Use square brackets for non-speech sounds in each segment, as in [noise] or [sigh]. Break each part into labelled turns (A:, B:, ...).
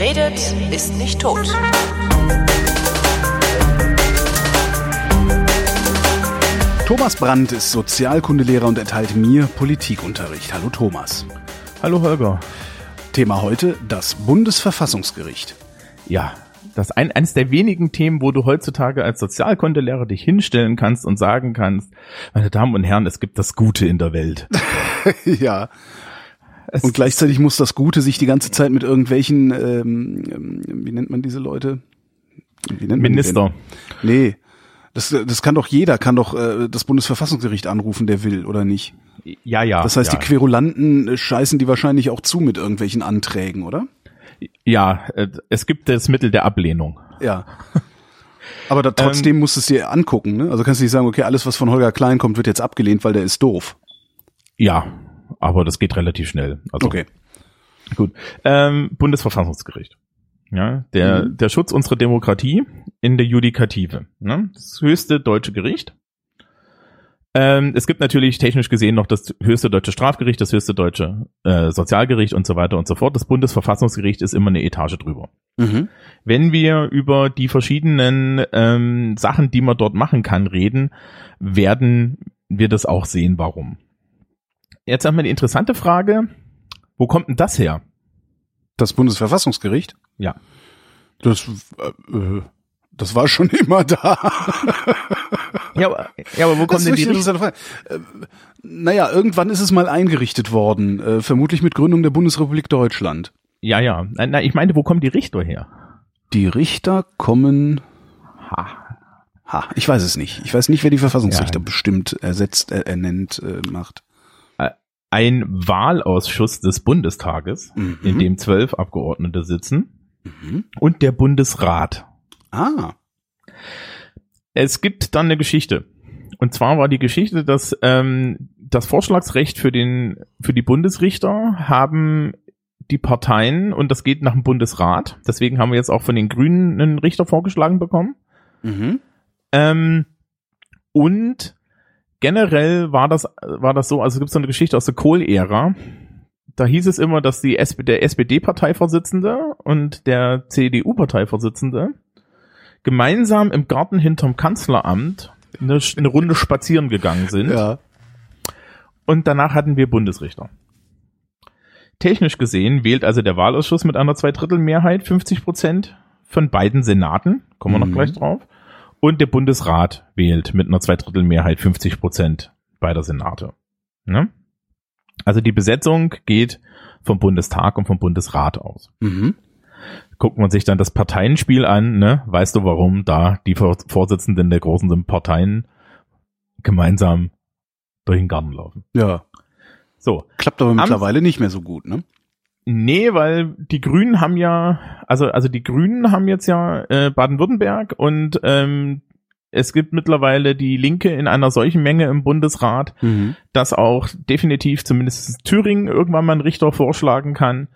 A: Wer redet, ist nicht tot.
B: Thomas Brandt ist Sozialkundelehrer und erteilt mir Politikunterricht. Hallo Thomas.
C: Hallo Holger.
B: Thema heute das Bundesverfassungsgericht.
C: Ja, das ein, eines der wenigen Themen, wo du heutzutage als Sozialkundelehrer dich hinstellen kannst und sagen kannst, meine Damen und Herren, es gibt das Gute in der Welt. [laughs]
B: ja. Es [laughs] und gleichzeitig muss das Gute sich die ganze Zeit mit irgendwelchen, ähm, ähm wie nennt man diese Leute?
C: Wie nennt man Minister.
B: Nee. Das, das kann doch jeder, kann doch äh, das Bundesverfassungsgericht anrufen, der will, oder nicht?
C: Ja, ja.
B: Das heißt,
C: ja.
B: die Querulanten äh, scheißen die wahrscheinlich auch zu mit irgendwelchen Anträgen, oder?
C: Ja, äh, es gibt das Mittel der Ablehnung.
B: Ja. Aber da, trotzdem ähm, musst du es dir angucken, ne? Also kannst du nicht sagen, okay, alles, was von Holger Klein kommt, wird jetzt abgelehnt, weil der ist doof.
C: Ja, aber das geht relativ schnell.
B: Also, okay.
C: Gut. Ähm, Bundesverfassungsgericht. Ja, der, mhm. der Schutz unserer Demokratie in der Judikative. Ne? Das höchste deutsche Gericht. Ähm, es gibt natürlich technisch gesehen noch das höchste deutsche Strafgericht, das höchste deutsche äh, Sozialgericht und so weiter und so fort. Das Bundesverfassungsgericht ist immer eine Etage drüber. Mhm. Wenn wir über die verschiedenen ähm, Sachen, die man dort machen kann, reden, werden wir das auch sehen, warum. Jetzt haben wir die interessante Frage, wo kommt denn das her?
B: Das Bundesverfassungsgericht?
C: Ja.
B: Das, äh, äh das war schon [laughs] immer da.
C: ja, aber, ja, aber wo kommt denn die Frage.
B: Äh, naja, irgendwann ist es mal eingerichtet worden, äh, vermutlich mit Gründung der Bundesrepublik Deutschland.
C: Ja, ja. Na, ich meine, wo kommen die Richter her?
B: Die Richter kommen. Ha. Ha, ich weiß es nicht. Ich weiß nicht, wer die Verfassungsrichter ja. bestimmt, ersetzt, ernennt, äh, macht.
C: Ein Wahlausschuss des Bundestages, mhm. in dem zwölf Abgeordnete sitzen, mhm. und der Bundesrat.
B: Ah.
C: Es gibt dann eine Geschichte. Und zwar war die Geschichte, dass ähm, das Vorschlagsrecht für den für die Bundesrichter haben die Parteien und das geht nach dem Bundesrat. Deswegen haben wir jetzt auch von den Grünen einen Richter vorgeschlagen bekommen. Mhm. Ähm, und generell war das war das so, also es gibt so eine Geschichte aus der Kohl-Ära. Da hieß es immer, dass die SP, der SPD-Parteivorsitzende und der CDU-Parteivorsitzende gemeinsam im Garten hinterm Kanzleramt eine, eine Runde spazieren gegangen sind.
B: Ja.
C: Und danach hatten wir Bundesrichter. Technisch gesehen wählt also der Wahlausschuss mit einer Zweidrittelmehrheit 50 Prozent von beiden Senaten, kommen wir mhm. noch gleich drauf, und der Bundesrat wählt mit einer Zweidrittelmehrheit 50 Prozent beider Senate. Ne? Also die Besetzung geht vom Bundestag und vom Bundesrat aus. Mhm guckt man sich dann das Parteienspiel an, ne? Weißt du, warum da die Vorsitzenden der großen Parteien gemeinsam durch den Garten laufen?
B: Ja.
C: So.
B: Klappt aber mittlerweile Am, nicht mehr so gut, ne?
C: Nee, weil die Grünen haben ja, also, also die Grünen haben jetzt ja äh, Baden-Württemberg und ähm, es gibt mittlerweile die Linke in einer solchen Menge im Bundesrat, mhm. dass auch definitiv zumindest Thüringen irgendwann mal einen Richter vorschlagen kann.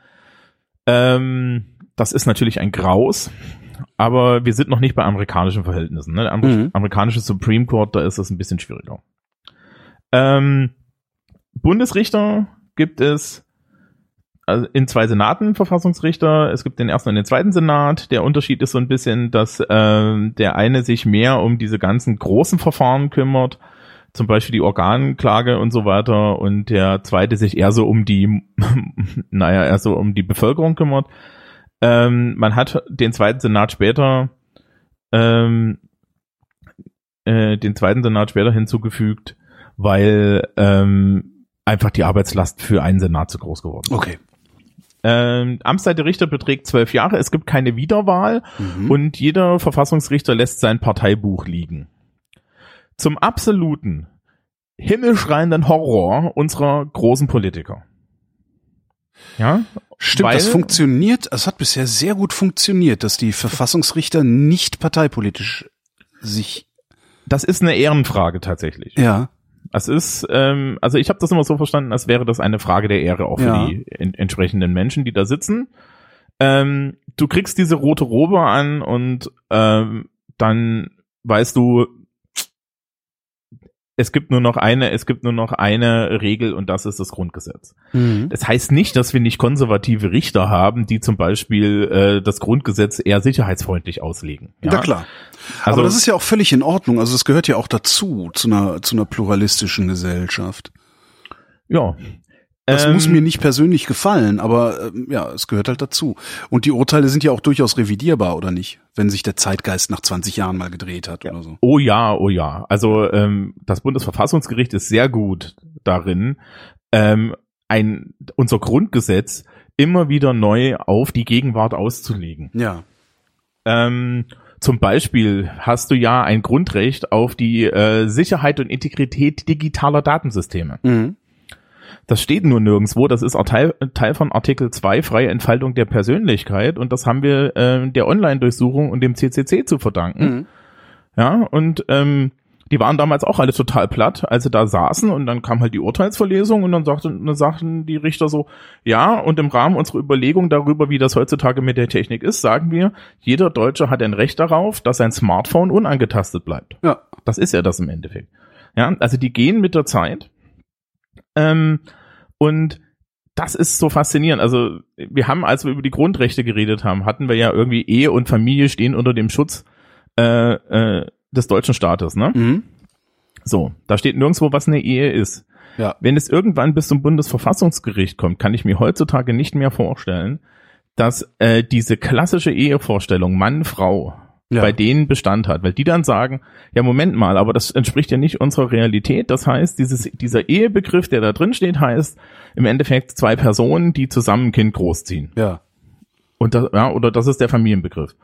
C: Ähm, das ist natürlich ein Graus, aber wir sind noch nicht bei amerikanischen Verhältnissen. Ne? Amer mhm. Amerikanische Supreme Court, da ist das ein bisschen schwieriger. Ähm, Bundesrichter gibt es in zwei Senaten Verfassungsrichter. Es gibt den ersten und den zweiten Senat. Der Unterschied ist so ein bisschen, dass äh, der eine sich mehr um diese ganzen großen Verfahren kümmert, zum Beispiel die Organklage und so weiter, und der zweite sich eher so um die, [laughs] naja, eher so um die Bevölkerung kümmert. Ähm, man hat den zweiten Senat später ähm, äh, den zweiten Senat später hinzugefügt, weil ähm, einfach die Arbeitslast für einen Senat zu groß geworden.
B: Okay.
C: Ähm, Amtszeit der Richter beträgt zwölf Jahre. Es gibt keine Wiederwahl mhm. und jeder Verfassungsrichter lässt sein Parteibuch liegen. Zum absoluten himmelschreienden Horror unserer großen Politiker. Ja,
B: Stimmt, Weil, das funktioniert, es hat bisher sehr gut funktioniert, dass die Verfassungsrichter nicht parteipolitisch sich.
C: Das ist eine Ehrenfrage tatsächlich.
B: Ja.
C: Es ist, ähm, also ich habe das immer so verstanden, als wäre das eine Frage der Ehre auch für ja. die in, entsprechenden Menschen, die da sitzen. Ähm, du kriegst diese rote Robe an und ähm, dann weißt du, es gibt nur noch eine, es gibt nur noch eine Regel und das ist das Grundgesetz.
B: Mhm.
C: Das heißt nicht, dass wir nicht konservative Richter haben, die zum Beispiel äh, das Grundgesetz eher sicherheitsfreundlich auslegen.
B: Ja, klar.
C: Also-
B: Aber das ist ja auch völlig in Ordnung. Also es gehört ja auch dazu, zu einer, zu einer pluralistischen Gesellschaft.
C: Ja.
B: Das
C: Ähm,
B: muss mir nicht persönlich gefallen, aber ähm, ja, es gehört halt dazu. Und die Urteile sind ja auch durchaus revidierbar, oder nicht? Wenn sich der Zeitgeist nach 20 Jahren mal gedreht hat oder so.
C: Oh ja, oh ja. Also ähm, das Bundesverfassungsgericht ist sehr gut darin, ähm, ein unser Grundgesetz immer wieder neu auf die Gegenwart auszulegen.
B: Ja.
C: Ähm, zum Beispiel hast du ja ein Grundrecht auf die äh, Sicherheit und Integrität digitaler Datensysteme.
B: Mhm.
C: Das steht nur nirgendwo. Das ist auch Teil, Teil von Artikel 2, freie Entfaltung der Persönlichkeit. Und das haben wir äh, der Online-Durchsuchung und dem CCC zu verdanken.
B: Mhm.
C: Ja, und ähm, die waren damals auch alle total platt, als sie da saßen und dann kam halt die Urteilsverlesung und dann sagten, dann sagten die Richter so, ja, und im Rahmen unserer Überlegung darüber, wie das heutzutage mit der Technik ist, sagen wir, jeder Deutsche hat ein Recht darauf, dass sein Smartphone unangetastet bleibt.
B: Ja.
C: Das ist ja das im Endeffekt. Ja, also die gehen mit der Zeit. Ähm, und das ist so faszinierend. Also wir haben, als wir über die Grundrechte geredet haben, hatten wir ja irgendwie Ehe und Familie stehen unter dem Schutz äh, äh, des deutschen Staates. Ne?
B: Mhm.
C: So, da steht nirgendwo, was eine Ehe ist.
B: Ja.
C: Wenn es irgendwann bis zum Bundesverfassungsgericht kommt, kann ich mir heutzutage nicht mehr vorstellen, dass äh, diese klassische Ehevorstellung Mann, Frau
B: Ja.
C: bei denen Bestand hat, weil die dann sagen, ja Moment mal, aber das entspricht ja nicht unserer Realität. Das heißt, dieses, dieser Ehebegriff, der da drin steht, heißt im Endeffekt zwei Personen, die zusammen ein Kind großziehen.
B: Ja.
C: Und das, ja, oder das ist der Familienbegriff.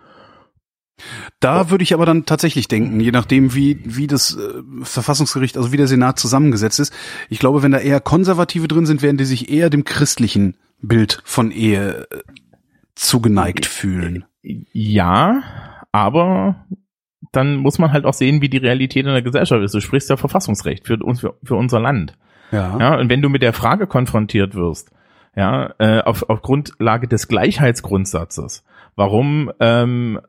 B: Da würde ich aber dann tatsächlich denken, je nachdem, wie, wie das äh, Verfassungsgericht, also wie der Senat zusammengesetzt ist. Ich glaube, wenn da eher Konservative drin sind, werden die sich eher dem christlichen Bild von Ehe äh, zugeneigt fühlen.
C: Ja, aber dann muss man halt auch sehen, wie die Realität in der Gesellschaft ist. Du sprichst ja Verfassungsrecht für uns, für, für unser Land.
B: Ja.
C: Ja, und wenn du mit der Frage konfrontiert wirst, ja, äh, auf, auf Grundlage des Gleichheitsgrundsatzes, warum ähm,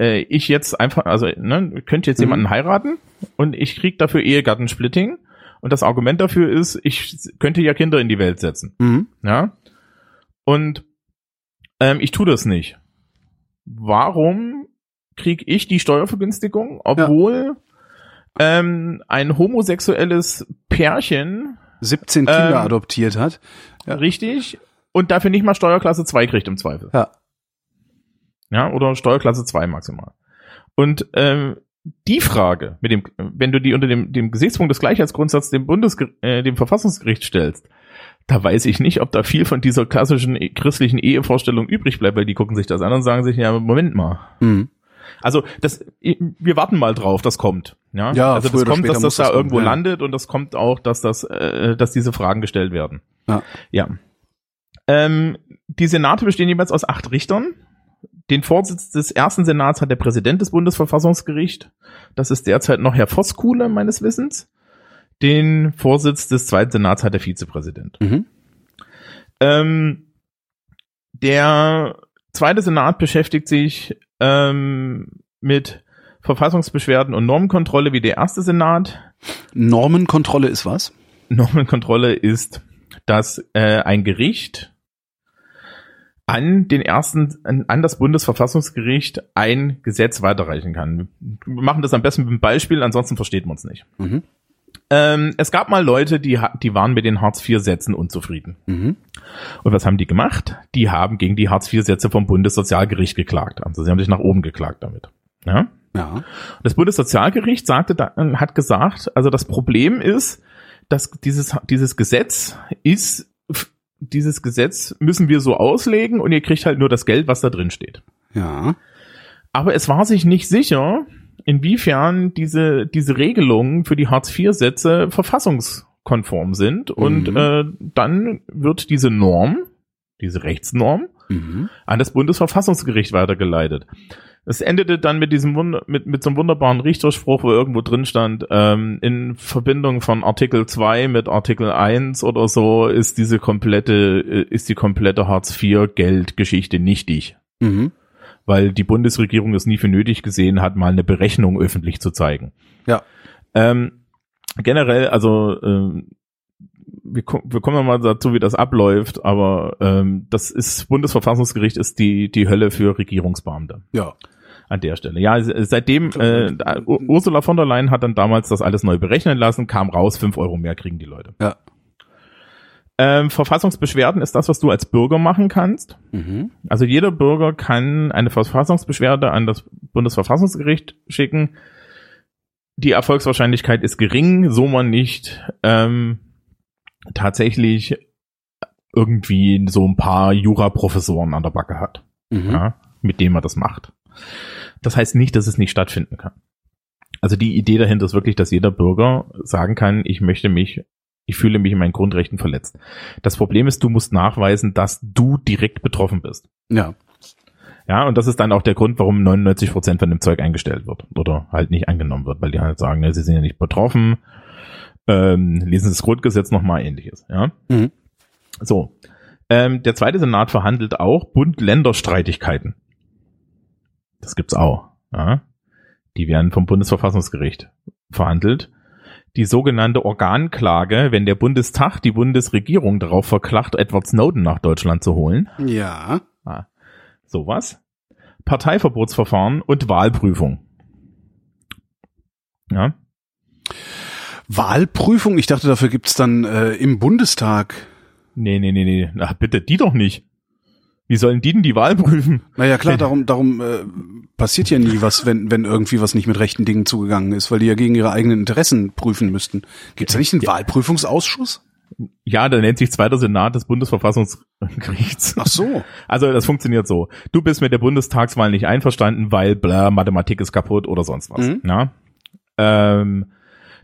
C: äh, ich jetzt einfach, also ne, könnte jetzt
B: Mhm.
C: jemanden heiraten und ich krieg dafür Ehegattensplitting und das Argument dafür ist, ich könnte ja Kinder in die Welt setzen.
B: Mhm.
C: Ja. Und ähm, ich tue das nicht. Warum krieg ich die Steuervergünstigung, obwohl ähm, ein homosexuelles Pärchen
B: 17 Kinder
C: Ähm,
B: adoptiert hat. Ja.
C: richtig und dafür nicht mal Steuerklasse 2 kriegt im Zweifel.
B: Ja.
C: Ja, oder Steuerklasse 2 maximal. Und ähm, die Frage, mit dem, wenn du die unter dem, dem Gesichtspunkt des Gleichheitsgrundsatzes dem Bundes, äh, dem Verfassungsgericht stellst, da weiß ich nicht, ob da viel von dieser klassischen eh- christlichen Ehevorstellung übrig bleibt, weil die gucken sich das an und sagen sich, ja, Moment mal.
B: Mhm.
C: Also das, wir warten mal drauf, das kommt. Ja,
B: Ja,
C: also das kommt, dass das da
B: kommen,
C: irgendwo
B: ja.
C: landet und das kommt auch, dass das, äh, dass diese Fragen gestellt werden.
B: Ja.
C: Ja. Ähm, die Senate bestehen jeweils aus acht Richtern. Den Vorsitz des ersten Senats hat der Präsident des Bundesverfassungsgerichts. Das ist derzeit noch Herr Voskuhle meines Wissens. Den Vorsitz des zweiten Senats hat der Vizepräsident.
B: Mhm.
C: Ähm, der zweite Senat beschäftigt sich ähm, mit Verfassungsbeschwerden und Normenkontrolle wie der erste Senat.
B: Normenkontrolle ist was?
C: Normenkontrolle ist, dass äh, ein Gericht an den ersten, an, das Bundesverfassungsgericht ein Gesetz weiterreichen kann. Wir machen das am besten mit einem Beispiel, ansonsten versteht man es nicht.
B: Mhm.
C: Ähm, es gab mal Leute, die, die waren mit den Hartz-IV-Sätzen unzufrieden.
B: Mhm.
C: Und was haben die gemacht? Die haben gegen die Hartz-IV-Sätze vom Bundessozialgericht geklagt. Also sie haben sich nach oben geklagt damit. Ja?
B: Ja.
C: Das Bundessozialgericht sagte, da, hat gesagt, also das Problem ist, dass dieses, dieses Gesetz ist, dieses Gesetz müssen wir so auslegen und ihr kriegt halt nur das Geld, was da drin steht.
B: Ja.
C: Aber es war sich nicht sicher, inwiefern diese, diese Regelungen für die Hartz-IV-Sätze verfassungskonform sind. Und
B: Mhm.
C: äh, dann wird diese Norm, diese Rechtsnorm,
B: Mhm.
C: an das Bundesverfassungsgericht weitergeleitet. Es endete dann mit diesem Wunder, mit, mit so einem wunderbaren Richterspruch, wo irgendwo drin stand, ähm, in Verbindung von Artikel 2 mit Artikel 1 oder so ist diese komplette, äh, ist die komplette Hartz-IV-Geldgeschichte nichtig.
B: Mhm.
C: Weil die Bundesregierung es nie für nötig gesehen hat, mal eine Berechnung öffentlich zu zeigen.
B: Ja.
C: Ähm, generell, also ähm, wir, wir kommen mal dazu, wie das abläuft, aber ähm, das ist Bundesverfassungsgericht ist die die Hölle für Regierungsbeamte
B: Ja.
C: An der Stelle. Ja, se- seitdem äh, Ursula von der Leyen hat dann damals das alles neu berechnen lassen, kam raus, fünf Euro mehr kriegen die Leute.
B: Ja.
C: Ähm, Verfassungsbeschwerden ist das, was du als Bürger machen kannst.
B: Mhm.
C: Also jeder Bürger kann eine Verfassungsbeschwerde an das Bundesverfassungsgericht schicken. Die Erfolgswahrscheinlichkeit ist gering, so man nicht ähm, tatsächlich irgendwie so ein paar Juraprofessoren an der Backe hat,
B: Mhm.
C: ja, mit denen man das macht. Das heißt nicht, dass es nicht stattfinden kann. Also die Idee dahinter ist wirklich, dass jeder Bürger sagen kann, ich möchte mich, ich fühle mich in meinen Grundrechten verletzt. Das Problem ist, du musst nachweisen, dass du direkt betroffen bist.
B: Ja.
C: Ja, und das ist dann auch der Grund, warum 99 Prozent von dem Zeug eingestellt wird oder halt nicht angenommen wird, weil die halt sagen, ne, sie sind ja nicht betroffen, ähm, lesen Sie das Grundgesetz nochmal ähnliches. Ja,
B: Mhm.
C: so. Ähm, der zweite Senat verhandelt auch Bund-Länder-Streitigkeiten. Das gibt's auch. Ja. Die werden vom Bundesverfassungsgericht verhandelt. Die sogenannte Organklage, wenn der Bundestag die Bundesregierung darauf verklagt, Edward Snowden nach Deutschland zu holen.
B: Ja.
C: Ah, sowas. Parteiverbotsverfahren und Wahlprüfung. Ja.
B: Wahlprüfung, ich dachte, dafür gibt's dann äh, im Bundestag.
C: Nee, nee, nee, nee. Na, bitte, die doch nicht. Wie sollen die denn die Wahl prüfen?
B: Naja, klar, darum, darum äh, passiert ja nie was, wenn, wenn irgendwie was nicht mit rechten Dingen zugegangen ist, weil die ja gegen ihre eigenen Interessen prüfen müssten. Gibt's da nicht einen Wahlprüfungsausschuss?
C: Ja, der nennt sich Zweiter Senat des Bundesverfassungsgerichts.
B: Ach so.
C: Also das funktioniert so. Du bist mit der Bundestagswahl nicht einverstanden, weil bla, Mathematik ist kaputt oder sonst was.
B: Mhm.
C: Ja? Ähm,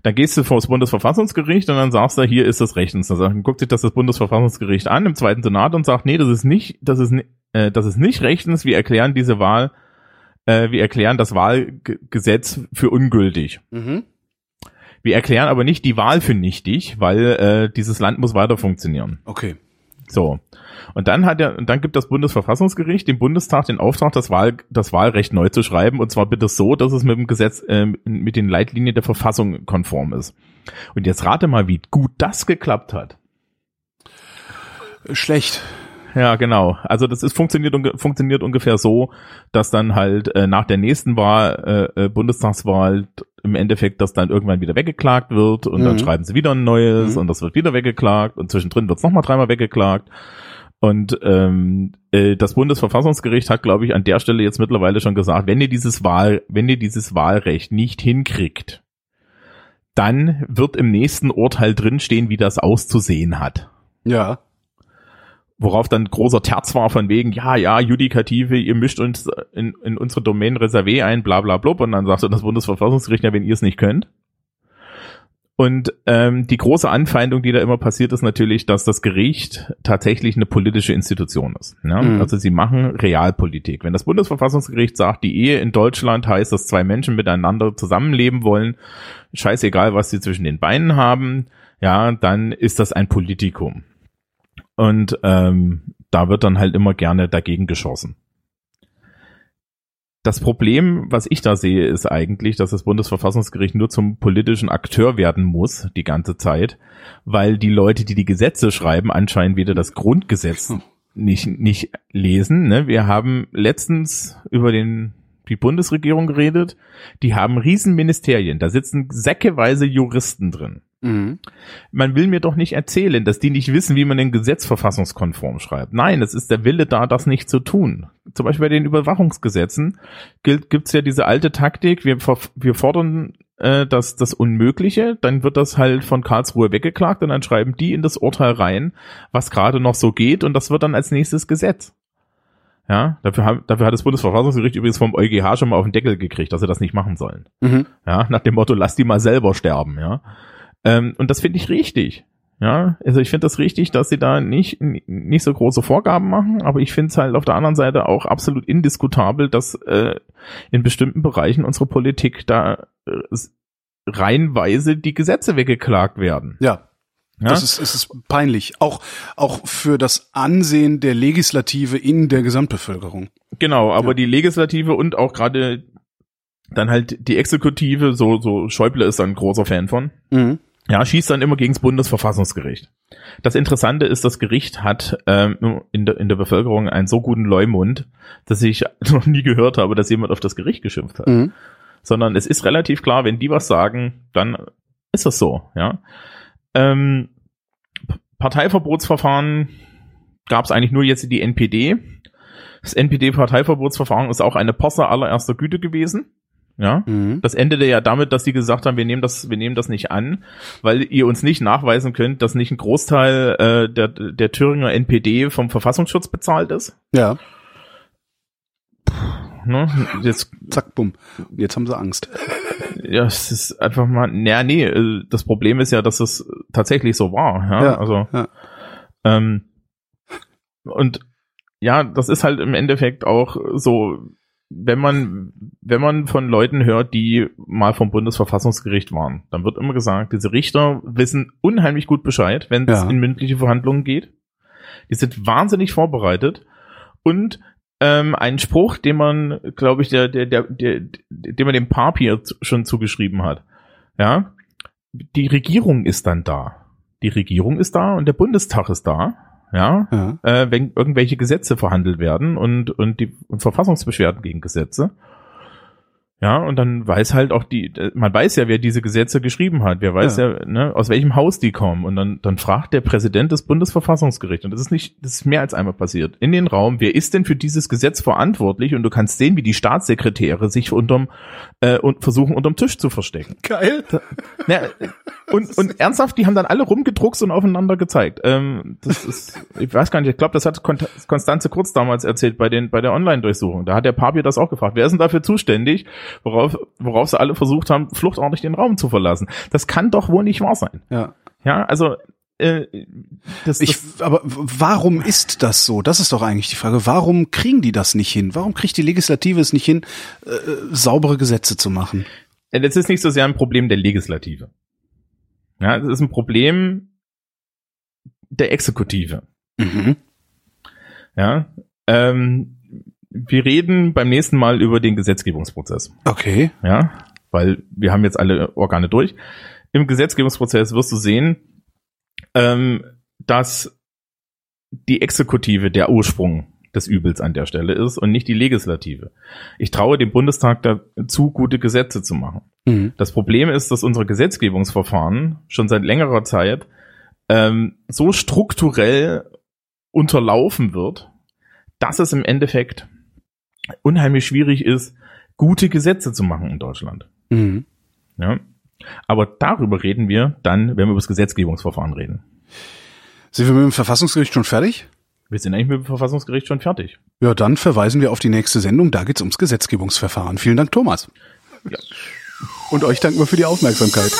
C: dann gehst du vor das Bundesverfassungsgericht und dann sagst du, hier ist das rechtens. Dann sagt- guckt sich das das Bundesverfassungsgericht an im zweiten Senat und sagt, nee, das ist nicht, das ist, äh, das ist nicht rechtens. Wir erklären diese Wahl, äh, wir erklären das Wahlgesetz für ungültig.
B: Mhm.
C: Wir erklären aber nicht die Wahl für nichtig, weil äh, dieses Land muss weiter funktionieren.
B: Okay.
C: So. Und dann hat er, und dann gibt das Bundesverfassungsgericht dem Bundestag den Auftrag, das, Wahl, das Wahlrecht neu zu schreiben, und zwar bitte so, dass es mit dem Gesetz, äh, mit den Leitlinien der Verfassung konform ist. Und jetzt rate mal, wie gut das geklappt hat.
B: Schlecht.
C: Ja, genau. Also das ist funktioniert funktioniert ungefähr so, dass dann halt äh, nach der nächsten Wahl äh, äh, Bundestagswahl im Endeffekt das dann irgendwann wieder weggeklagt wird und dann
B: Mhm.
C: schreiben sie wieder ein neues
B: Mhm.
C: und das wird wieder weggeklagt und zwischendrin wird es nochmal dreimal weggeklagt. Und ähm, äh, das Bundesverfassungsgericht hat, glaube ich, an der Stelle jetzt mittlerweile schon gesagt, wenn ihr dieses Wahl, wenn ihr dieses Wahlrecht nicht hinkriegt, dann wird im nächsten Urteil drinstehen, wie das auszusehen hat.
B: Ja.
C: Worauf dann großer Terz war von wegen, ja, ja, Judikative, ihr mischt uns in, in unsere Domain Reservé ein, bla bla blub. Und dann sagte das Bundesverfassungsgericht, ja, wenn ihr es nicht könnt. Und ähm, die große Anfeindung, die da immer passiert, ist natürlich, dass das Gericht tatsächlich eine politische Institution ist. Ne?
B: Mhm.
C: Also sie machen Realpolitik. Wenn das Bundesverfassungsgericht sagt, die Ehe in Deutschland heißt, dass zwei Menschen miteinander zusammenleben wollen, scheißegal, was sie zwischen den Beinen haben, ja, dann ist das ein Politikum. Und ähm, da wird dann halt immer gerne dagegen geschossen. Das Problem, was ich da sehe, ist eigentlich, dass das Bundesverfassungsgericht nur zum politischen Akteur werden muss, die ganze Zeit, weil die Leute, die die Gesetze schreiben, anscheinend wieder das Grundgesetz nicht, nicht lesen. Ne? Wir haben letztens über den, die Bundesregierung geredet, die haben Riesenministerien, da sitzen säckeweise Juristen drin
B: Mhm.
C: man will mir doch nicht erzählen, dass die nicht wissen, wie man ein Gesetz verfassungskonform schreibt. Nein, es ist der Wille da, das nicht zu tun. Zum Beispiel bei den Überwachungsgesetzen gilt, gibt's ja diese alte Taktik, wir, wir fordern äh, das, das Unmögliche, dann wird das halt von Karlsruhe weggeklagt und dann schreiben die in das Urteil rein, was gerade noch so geht und das wird dann als nächstes Gesetz. Ja, dafür, haben, dafür hat das Bundesverfassungsgericht übrigens vom EuGH schon mal auf den Deckel gekriegt, dass sie das nicht machen sollen.
B: Mhm.
C: Ja, nach dem Motto, lass die mal selber sterben, ja. Ähm, und das finde ich richtig. Ja, also ich finde das richtig, dass sie da nicht, nicht so große Vorgaben machen, aber ich finde es halt auf der anderen Seite auch absolut indiskutabel, dass äh, in bestimmten Bereichen unserer Politik da äh, reihenweise die Gesetze weggeklagt werden.
B: Ja.
C: Ja?
B: Das ist, es ist peinlich. Auch, auch für das Ansehen der Legislative in der Gesamtbevölkerung.
C: Genau, aber
B: Ja.
C: die Legislative und auch gerade dann halt die Exekutive, so, so Schäuble ist ein großer Fan von,
B: Mhm.
C: Ja, schießt dann immer gegens Bundesverfassungsgericht. Das Interessante ist, das Gericht hat ähm, in, der, in der Bevölkerung einen so guten Leumund, dass ich [laughs] noch nie gehört habe, dass jemand auf das Gericht geschimpft hat.
B: Mhm.
C: Sondern es ist relativ klar, wenn die was sagen, dann ist das so, ja. Ähm, Parteiverbotsverfahren gab es eigentlich nur jetzt die NPD. Das NPD-Parteiverbotsverfahren ist auch eine Posse allererster Güte gewesen. Ja,
B: Mhm.
C: das endete ja damit, dass sie gesagt haben, wir nehmen das, wir nehmen das nicht an, weil ihr uns nicht nachweisen könnt, dass nicht ein Großteil äh, der, der Thüringer NPD vom Verfassungsschutz bezahlt ist.
B: Ja,
C: Ne? Jetzt,
B: zack, bumm. Jetzt haben sie Angst. [laughs]
C: ja, es ist einfach mal, naja, nee, äh, das Problem ist ja, dass es tatsächlich so war. Ja,
B: Ja,
C: also,
B: ja.
C: ähm, und ja, das ist halt im Endeffekt auch so, wenn man, wenn man von Leuten hört, die mal vom Bundesverfassungsgericht waren, dann wird immer gesagt, diese Richter wissen unheimlich gut Bescheid, wenn es
B: Ja.
C: in mündliche Verhandlungen geht. Die sind wahnsinnig vorbereitet und ähm, ein Spruch, den man, glaube ich, der, der, der, der, den man dem Papier schon zugeschrieben hat. Ja, die Regierung ist dann da. Die Regierung ist da und der Bundestag ist da. Ja,
B: Ja.
C: äh, wenn irgendwelche Gesetze verhandelt werden und, und die und Verfassungsbeschwerden gegen Gesetze. Ja, und dann weiß halt auch die, äh, man weiß ja, wer diese Gesetze geschrieben hat, wer weiß ja, ne, aus welchem Haus die kommen. Und dann, dann fragt der Präsident des Bundesverfassungsgerichts, und das ist nicht, das ist mehr als einmal passiert, in den Raum, wer ist denn für dieses Gesetz verantwortlich? Und du kannst sehen, wie die Staatssekretäre sich unterm, äh, und versuchen, unterm Tisch zu verstecken.
B: Geil.
C: Ja, und, und ernsthaft, die haben dann alle rumgedruckst und aufeinander gezeigt. Ähm, das ist, ich weiß gar nicht, ich glaube, das hat Kon- Konstanze Kurz damals erzählt bei den bei der Online-Durchsuchung. Da hat der Papier das auch gefragt. Wer ist denn dafür zuständig? Worauf, worauf sie alle versucht haben, fluchtartig den Raum zu verlassen. Das kann doch wohl nicht wahr sein.
B: Ja.
C: Ja, also äh, das,
B: Ich,
C: das
B: aber warum ist das so? Das ist doch eigentlich die Frage. Warum kriegen die das nicht hin? Warum kriegt die Legislative es nicht hin, äh, saubere Gesetze zu machen?
C: Äh, Das ist nicht so sehr ein Problem der Legislative. Ja, das ist ein Problem der Exekutive.
B: Mhm.
C: Ja, ähm, wir reden beim nächsten Mal über den Gesetzgebungsprozess.
B: Okay.
C: Ja, weil wir haben jetzt alle Organe durch. Im Gesetzgebungsprozess wirst du sehen, ähm, dass die Exekutive der Ursprung des Übels an der Stelle ist und nicht die Legislative. Ich traue dem Bundestag dazu, gute Gesetze zu machen.
B: Mhm.
C: Das Problem ist, dass unsere Gesetzgebungsverfahren schon seit längerer Zeit ähm, so strukturell unterlaufen wird, dass es im Endeffekt unheimlich schwierig ist, gute Gesetze zu machen in Deutschland.
B: Mhm.
C: Ja? Aber darüber reden wir dann, wenn wir über das Gesetzgebungsverfahren reden.
B: Sind wir mit dem Verfassungsgericht schon fertig?
C: Wir sind eigentlich mit dem Verfassungsgericht schon fertig.
B: Ja, dann verweisen wir auf die nächste Sendung. Da geht's ums Gesetzgebungsverfahren. Vielen Dank, Thomas.
C: Ja.
B: Und euch danken wir für die Aufmerksamkeit.